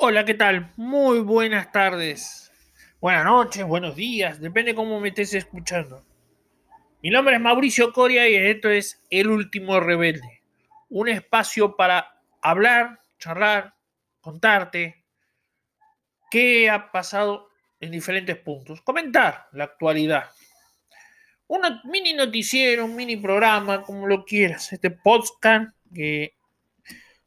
Hola, ¿qué tal? Muy buenas tardes. Buenas noches, buenos días, depende cómo me estés escuchando. Mi nombre es Mauricio Coria y esto es El Último Rebelde. Un espacio para hablar, charlar, contarte qué ha pasado en diferentes puntos, comentar la actualidad. Un mini noticiero, un mini programa, como lo quieras. Este podcast que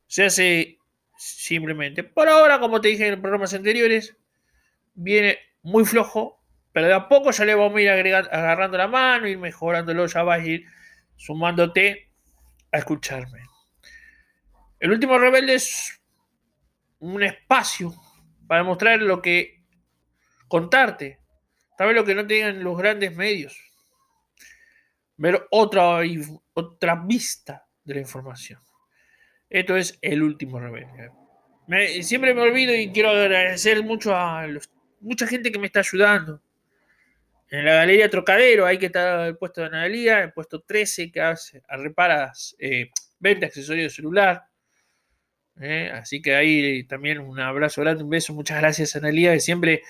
se hace simplemente. Por ahora, como te dije en programas anteriores, viene muy flojo, pero de a poco ya le vamos a ir agarrando la mano, ir mejorándolo, ya vas a ir sumándote a escucharme. El último rebelde es un espacio para mostrar lo que contarte, tal vez lo que no tengan los grandes medios, ver otra, otra vista de la información. Esto es el último rebelde. siempre me olvido y quiero agradecer mucho a mucha gente que me está ayudando. En la Galería Trocadero, ahí que está el puesto de Analía, el puesto 13 que hace, reparas, eh, vende accesorios de celular. Eh, así que ahí también un abrazo grande, un beso, muchas gracias Analía, que siempre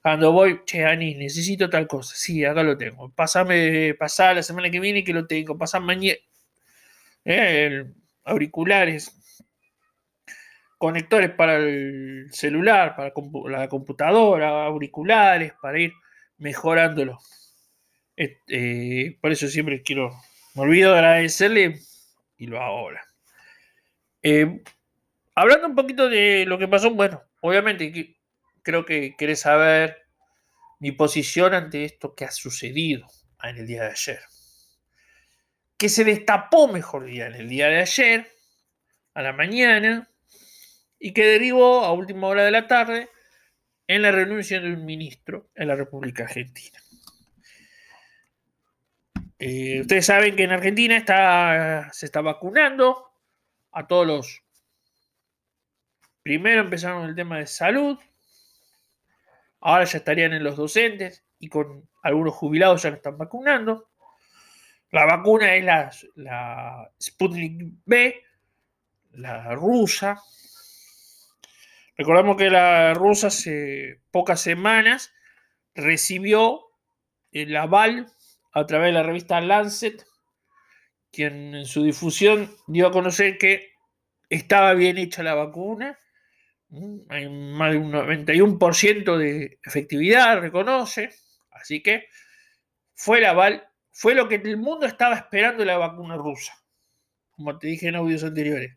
cuando voy, che, Ani, necesito tal cosa. Sí, acá lo tengo. Pasame, pasá la semana que viene que lo tengo. Pasá mañana. Eh, auriculares, conectores para el celular, para la computadora, auriculares, para ir mejorándolo. Eh, por eso siempre quiero, me olvido de agradecerle y lo hago ahora. Eh, hablando un poquito de lo que pasó, bueno, obviamente creo que querés saber mi posición ante esto que ha sucedido en el día de ayer que se destapó, mejor día, en el día de ayer, a la mañana, y que derivó a última hora de la tarde en la renuncia de un ministro en la República Argentina. Eh, ustedes saben que en Argentina se está vacunando a todos los... Primero empezaron el tema de salud, ahora ya estarían en los docentes y con algunos jubilados ya lo están vacunando. La vacuna es la, la Sputnik B, la rusa. Recordamos que la rusa hace pocas semanas recibió el aval a través de la revista Lancet, quien en su difusión dio a conocer que estaba bien hecha la vacuna. Hay más de un 91% de efectividad, reconoce. Así que fue el aval fue lo que el mundo estaba esperando la vacuna rusa, como te dije en audios anteriores.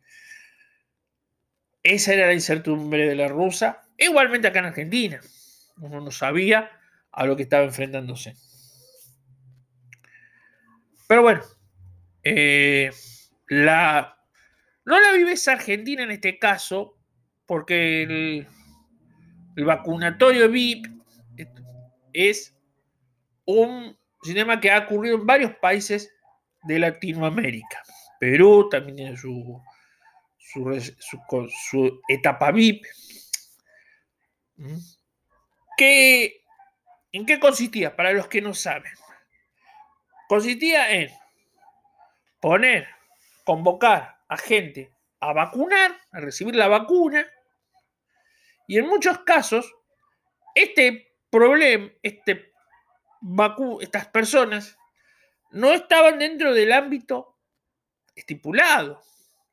Esa era la incertidumbre de la rusa, igualmente acá en Argentina. Uno no sabía a lo que estaba enfrentándose. Pero bueno, eh, la, no la vives Argentina en este caso, porque el, el vacunatorio VIP es un Cinema que ha ocurrido en varios países de Latinoamérica. Perú también tiene su, etapa VIP. ¿Mm? ¿En qué consistía? Para los que no saben. Consistía en poner, convocar a gente a vacunar, a recibir la vacuna. Y en muchos casos, este problema, este estas personas no estaban dentro del ámbito estipulado.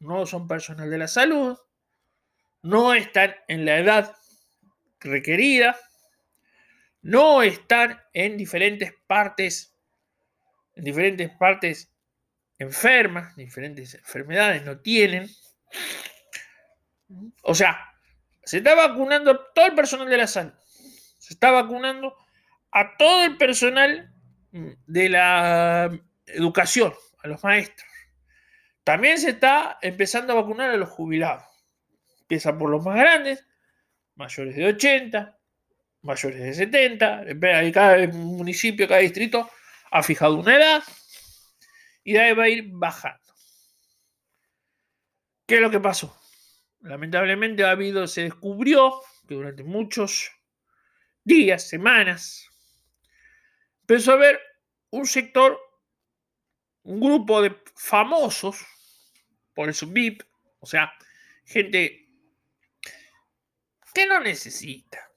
No son personal de la salud, no están en la edad requerida, no están en diferentes partes, en diferentes partes enfermas, diferentes enfermedades no tienen. O sea, se está vacunando todo el personal de la salud. Se está vacunando a todo el personal de la educación, a los maestros. También se está empezando a vacunar a los jubilados. Empieza por los más grandes, mayores de 80, mayores de 70. Cada municipio, cada distrito ha fijado una edad y de ahí va a ir bajando. ¿Qué es lo que pasó? Lamentablemente ha habido, se descubrió que durante muchos días, semanas, empezó a haber un sector, un grupo de famosos, por eso VIP, o sea, gente que no necesita.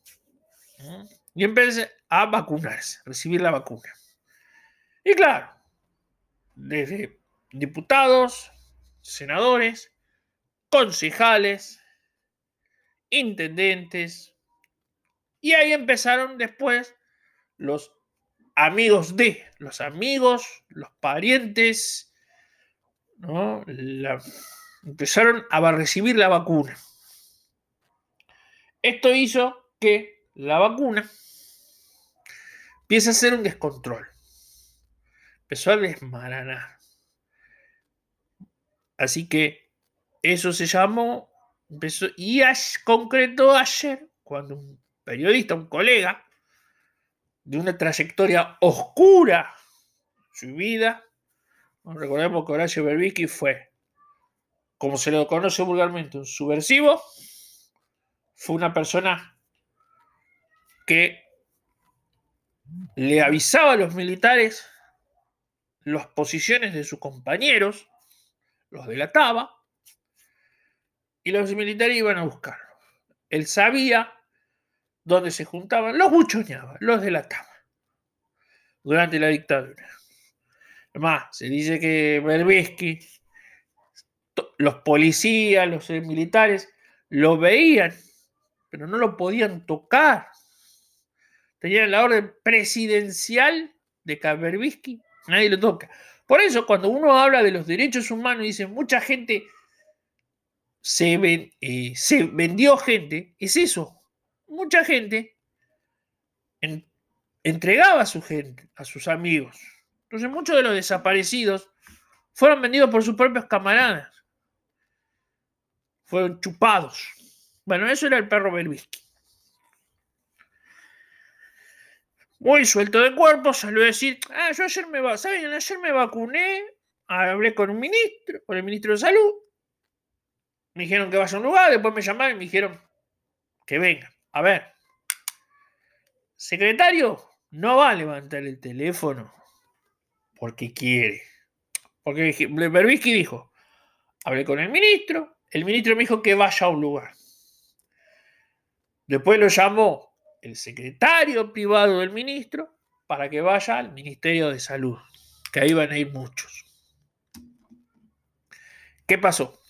Y empieza a vacunarse, recibir la vacuna. Y claro, desde diputados, senadores, concejales, intendentes, y ahí empezaron después los amigos de, los amigos, los parientes, ¿no? empezaron a recibir la vacuna. Esto hizo que la vacuna empiece a ser un descontrol. Empezó a desmaranar. Así que eso se llamó, empezó, y concretó ayer, cuando un periodista, un colega, de una trayectoria oscura su vida, recordemos que Horacio Berbisky fue, como se lo conoce vulgarmente, un subversivo, fue una persona que le avisaba a los militares las posiciones de sus compañeros, los delataba, y los militares iban a buscarlo. Él sabía dónde se juntaban, los buchoneaba, los delataba durante la dictadura. Además, se dice que Berbisky, los policías, los militares, lo veían pero no lo podían tocar. Tenían la orden presidencial de Kaberbisky, nadie lo toca. Por eso, cuando uno habla de los derechos humanos y dice mucha gente se, eh, se vendió gente, es eso. Mucha gente entregaba a su gente, a sus amigos. Entonces, muchos de los desaparecidos fueron vendidos por sus propios camaradas. Fueron chupados. Bueno, eso era el perro Berbisky. Muy suelto de cuerpo, salió a decir, ah, yo ayer me, ¿saben? Ayer me vacuné, hablé con un ministro, con el ministro de salud, me dijeron que vaya a un lugar, después me llamaron y me dijeron que venga. A ver, secretario no va a levantar el teléfono porque quiere. Porque Berbisky dijo, hablé con el ministro, el ministro me dijo que vaya a un lugar. Después lo llamó el secretario privado del ministro para que vaya al Ministerio de Salud, que ahí van a ir muchos. ¿Qué pasó?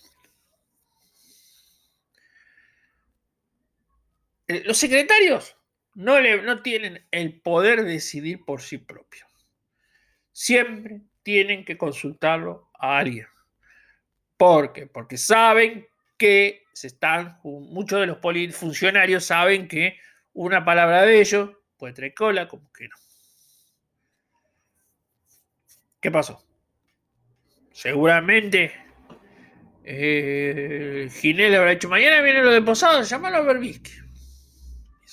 Los secretarios no, le, tienen el poder de decidir por sí propios. Siempre tienen que consultarlo a alguien. ¿Por qué? Porque saben que se están, muchos de los funcionarios saben que una palabra de ellos puede traer cola, como que no. ¿Qué pasó? Seguramente eh, Ginel habrá dicho, mañana viene lo de Posado, llámalo a Berbisky.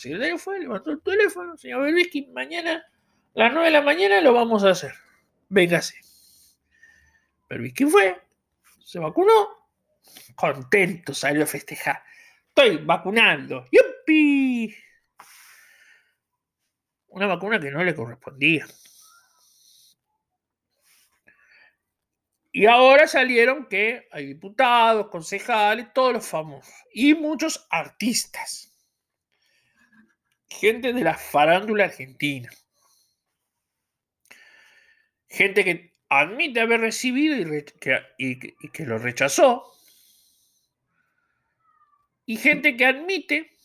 Secretario fue, levantó el teléfono, señor Berbisky, mañana a las 9 de la mañana lo vamos a hacer. Véngase. Berbisky fue, se vacunó, contento salió a festejar. Estoy vacunando. ¡Yupi! Una vacuna que no le correspondía. Y ahora salieron que hay diputados, concejales, todos los famosos. Y muchos artistas. Gente de la farándula argentina. Gente que admite haber recibido y que lo rechazó y gente que admite,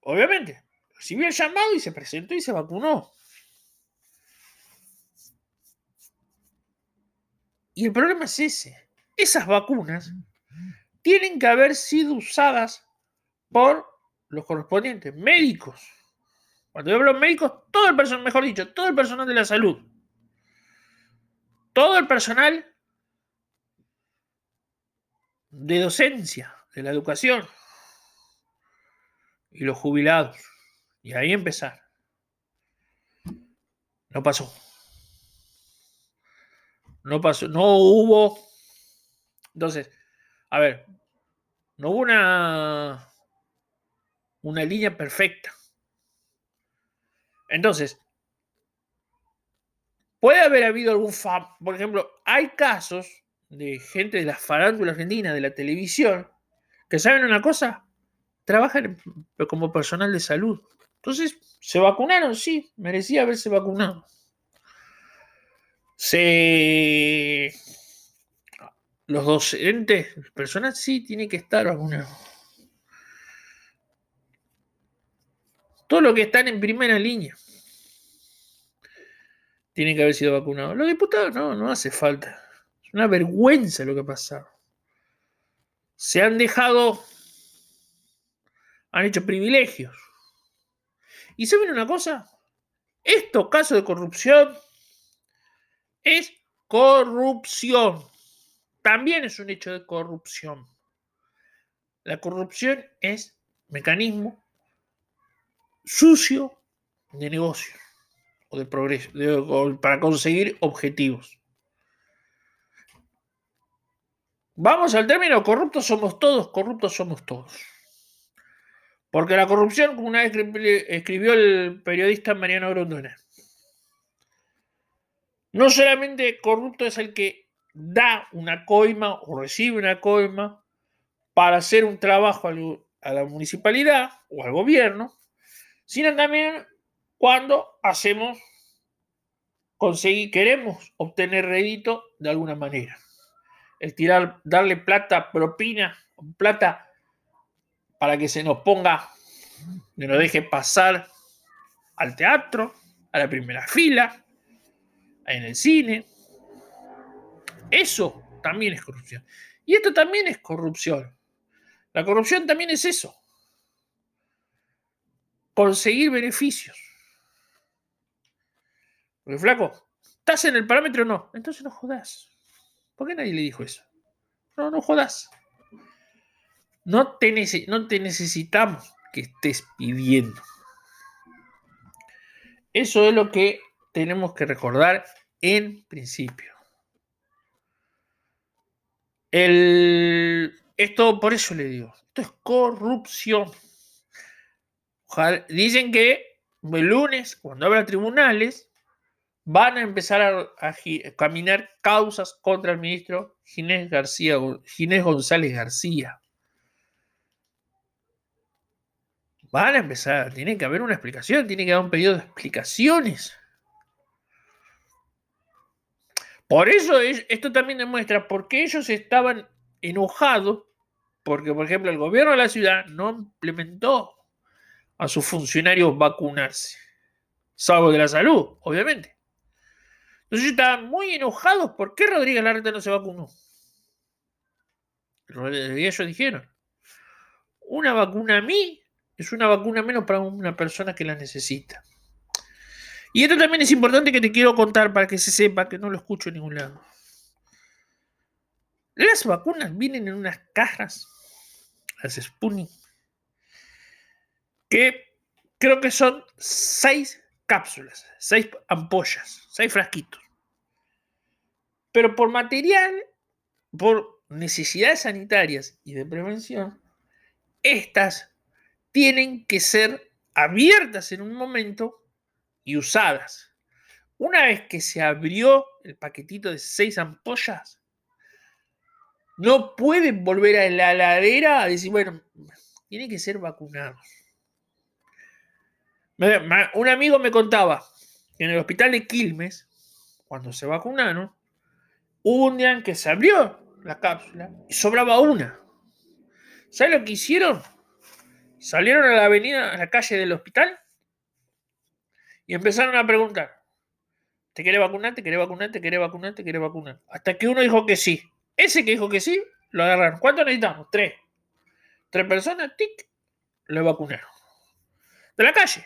obviamente, recibió el llamado y se presentó y se vacunó. Y el problema es ese. Esas vacunas tienen que haber sido usadas por los correspondientes médicos. Cuando yo hablo médicos, todo el personal, mejor dicho, todo el personal de la salud. Todo el personal de docencia, de la educación y los jubilados. Y ahí empezar. No pasó. No pasó. No hubo. Entonces, a ver, no hubo una, una línea perfecta. Entonces, puede haber habido algún por ejemplo, hay casos de gente de la farándula argentina, de la televisión, que saben una cosa, trabajan como personal de salud. Entonces, ¿se vacunaron? Sí, merecía haberse vacunado. Se... Los docentes, personas sí tienen que estar vacunados. Todo lo que están en primera línea tienen que haber sido vacunados. Los diputados no, no hace falta. Es una vergüenza lo que ha pasado. Se han dejado, han hecho privilegios. ¿Y saben una cosa? Estos casos de corrupción es corrupción. También es un hecho de corrupción. La corrupción es mecanismo sucio de negocio o de progreso, para conseguir objetivos. Vamos al término, corruptos somos todos, corruptos somos todos. Porque la corrupción, como una vez escribió el periodista Mariano Grondona, no solamente corrupto es el que da una coima o recibe una coima para hacer un trabajo a la municipalidad o al gobierno, sino también cuando hacemos, conseguir, queremos obtener rédito de alguna manera. El tirar, darle plata, propina, plata para que se nos ponga, que nos deje pasar al teatro, a la primera fila, en el cine. Eso también es corrupción. Y esto también es corrupción. La corrupción también es eso. Conseguir beneficios. Porque flaco, ¿estás en el parámetro o no? Entonces no jodas. ¿Por qué nadie le dijo eso? No, no jodas. No te, no te necesitamos que estés pidiendo. Eso es lo que tenemos que recordar en principio. El, esto, por eso le digo, esto es corrupción. Dicen que el lunes, cuando habrá tribunales, van a empezar a, caminar causas contra el ministro Ginés, García, Ginés González García. Van a empezar, tiene que haber una explicación, tiene que haber un pedido de explicaciones. Por eso esto también demuestra por qué ellos estaban enojados, porque por ejemplo el gobierno de la ciudad no implementó a sus funcionarios vacunarse, salvo de la salud, obviamente. Entonces estaban muy enojados, ¿por qué Rodríguez Larreta no se vacunó? Y ellos dijeron, una vacuna a mí es una vacuna menos para una persona que la necesita. Y esto también es importante que te quiero contar para que se sepa que no lo escucho en ningún lado. Las vacunas vienen en unas cajas, las Sputnik, que creo que son seis cápsulas, seis ampollas, seis frasquitos. Pero por material, por necesidades sanitarias y de prevención, estas tienen que ser abiertas en un momento y usadas. Una vez que se abrió el paquetito de seis ampollas, no pueden volver a la ladera a decir, bueno, tienen que ser vacunados. Un amigo me contaba que en el hospital de Quilmes, cuando se vacunaron, hubo un día en que se abrió la cápsula y sobraba una. ¿Sabes lo que hicieron? Salieron a la avenida, a la calle del hospital y empezaron a preguntar. ¿Te quiere vacunar? ¿Te quiere vacunar? ¿Te quiere vacunar? ¿Te quiere vacunar? Hasta que uno dijo que sí. Ese que dijo que sí, lo agarraron. ¿Cuánto necesitamos? Tres. Tres personas, tic, lo vacunaron. De la calle.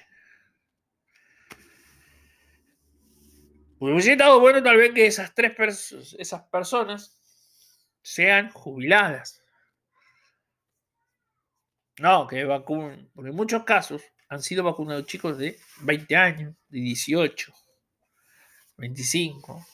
Hubiese estado bueno tal vez que esas tres esas personas sean jubiladas. No, que vacunen. Porque en muchos casos han sido vacunados chicos de 20 años, de 18, 25.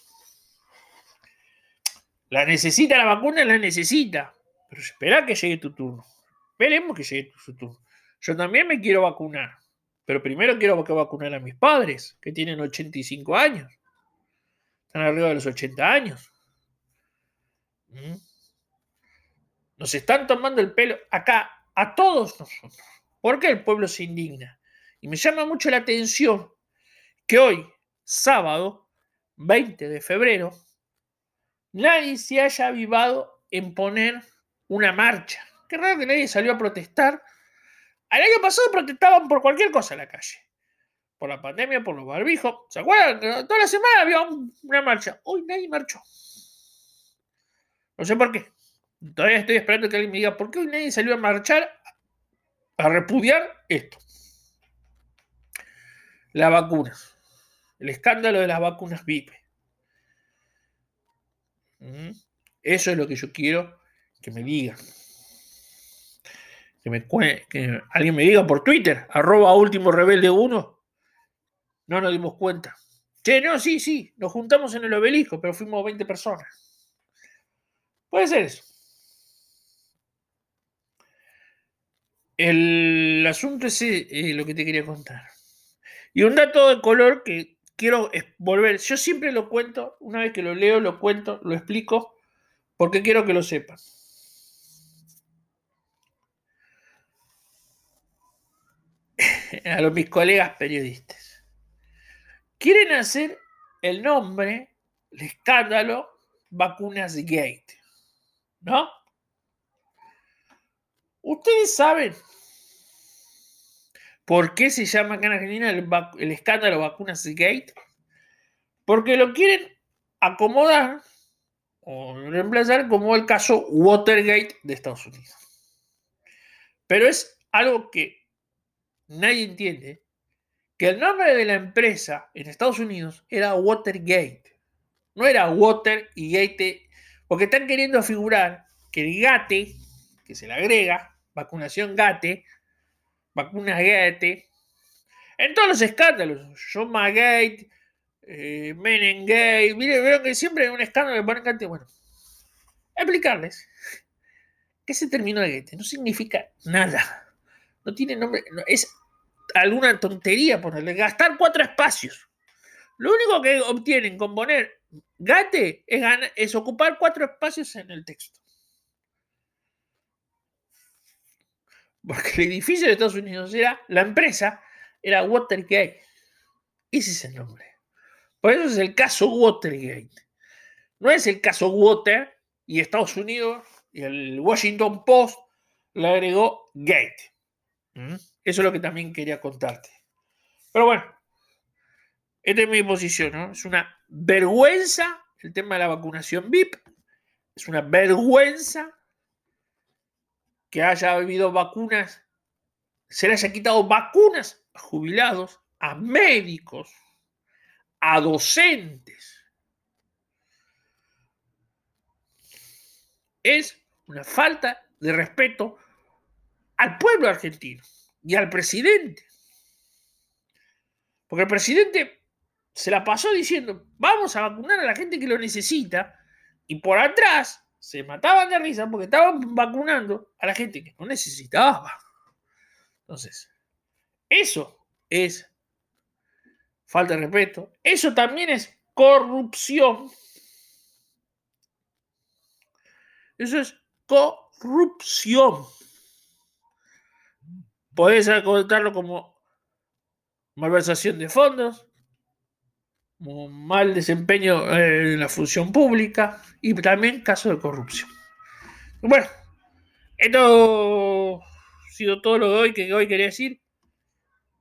La necesita la vacuna, la necesita. Pero espera que llegue tu turno. Esperemos que llegue tu turno. Yo también me quiero vacunar. Pero primero quiero vacunar a mis padres, que tienen 85 años. Están arriba de los 80 años. ¿Mm? Nos están tomando el pelo. Acá a todos nosotros. ¿Por qué el pueblo se indigna? Y me llama mucho la atención que hoy, sábado 20 de febrero, nadie se haya avivado en poner una marcha. Qué raro que nadie salió a protestar. El año pasado protestaban por cualquier cosa en la calle. Por la pandemia, por los barbijos. ¿Se acuerdan? Toda la semana había una marcha. Hoy nadie marchó. No sé por qué. Todavía estoy esperando que alguien me diga por qué hoy nadie salió a marchar a repudiar esto. Las vacunas. El escándalo de las vacunas VIP. ¿Mm? Eso es lo que yo quiero que me digan. Que, me, que alguien me diga por Twitter, arroba último rebelde 1. No nos dimos cuenta. Che, no, sí, sí, nos juntamos en el obelisco, pero fuimos 20 personas. Puede ser eso. El asunto es eh, lo que te quería contar. Y un dato de color que quiero volver. Yo siempre lo cuento, una vez que lo leo, lo cuento, lo explico, porque quiero que lo sepan. A los mis colegas periodistas. Quieren hacer el nombre, el escándalo, vacunas gate. ¿No? Ustedes saben por qué se llama acá en Argentina el, escándalo vacunas gate. Porque lo quieren acomodar o reemplazar como el caso Watergate de Estados Unidos. Pero es algo que nadie entiende, que el nombre de la empresa en Estados Unidos era Watergate. No era Water y Gate, porque están queriendo figurar que el GATE, que se le agrega, vacunación GATE, vacunas GATE, en todos los escándalos, Shoma Gate, eh, miren, que siempre hay un escándalo de ponen GATE, bueno, explicarles que ese término de GATE no significa nada, no tiene nombre, es alguna tontería ponerle, gastar cuatro espacios. Lo único que obtienen con poner GATE es, ocupar cuatro espacios en el texto. Porque el edificio de Estados Unidos era, la empresa era Watergate. Ese es el nombre. Por eso es el caso Watergate. No es el caso Water y Estados Unidos y el Washington Post le agregó Gate. ¿Mm? Eso es lo que también quería contarte. Pero bueno, esta es mi posición, ¿no? Es una vergüenza el tema de la vacunación VIP. Es una vergüenza que haya habido vacunas, se les haya quitado vacunas a jubilados, a médicos, a docentes. Es una falta de respeto al pueblo argentino y al presidente. Porque el presidente se la pasó diciendo, vamos a vacunar a la gente que lo necesita, y por atrás se mataban de risa porque estaban vacunando a la gente que no necesitaba. Entonces, eso es falta de respeto. Eso también es corrupción. Eso es corrupción. Podés contarlo como malversación de fondos, mal desempeño en la función pública y también caso de corrupción. Bueno, esto ha sido todo lo de hoy que hoy quería decir.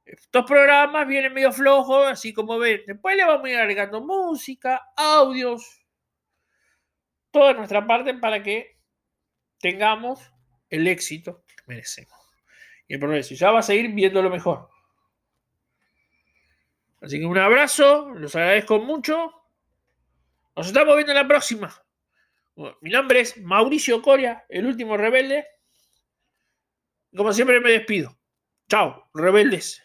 Estos programas vienen medio flojos, así como ven. Después le vamos a ir agregando música, audios, toda nuestra parte para que tengamos el éxito que merecemos. El progreso. Ya va a seguir viendo lo mejor. Así que un abrazo, los agradezco mucho. Nos estamos viendo en la próxima. mi nombre es Mauricio Coria, el último rebelde. Como siempre me despido. Chao, rebeldes.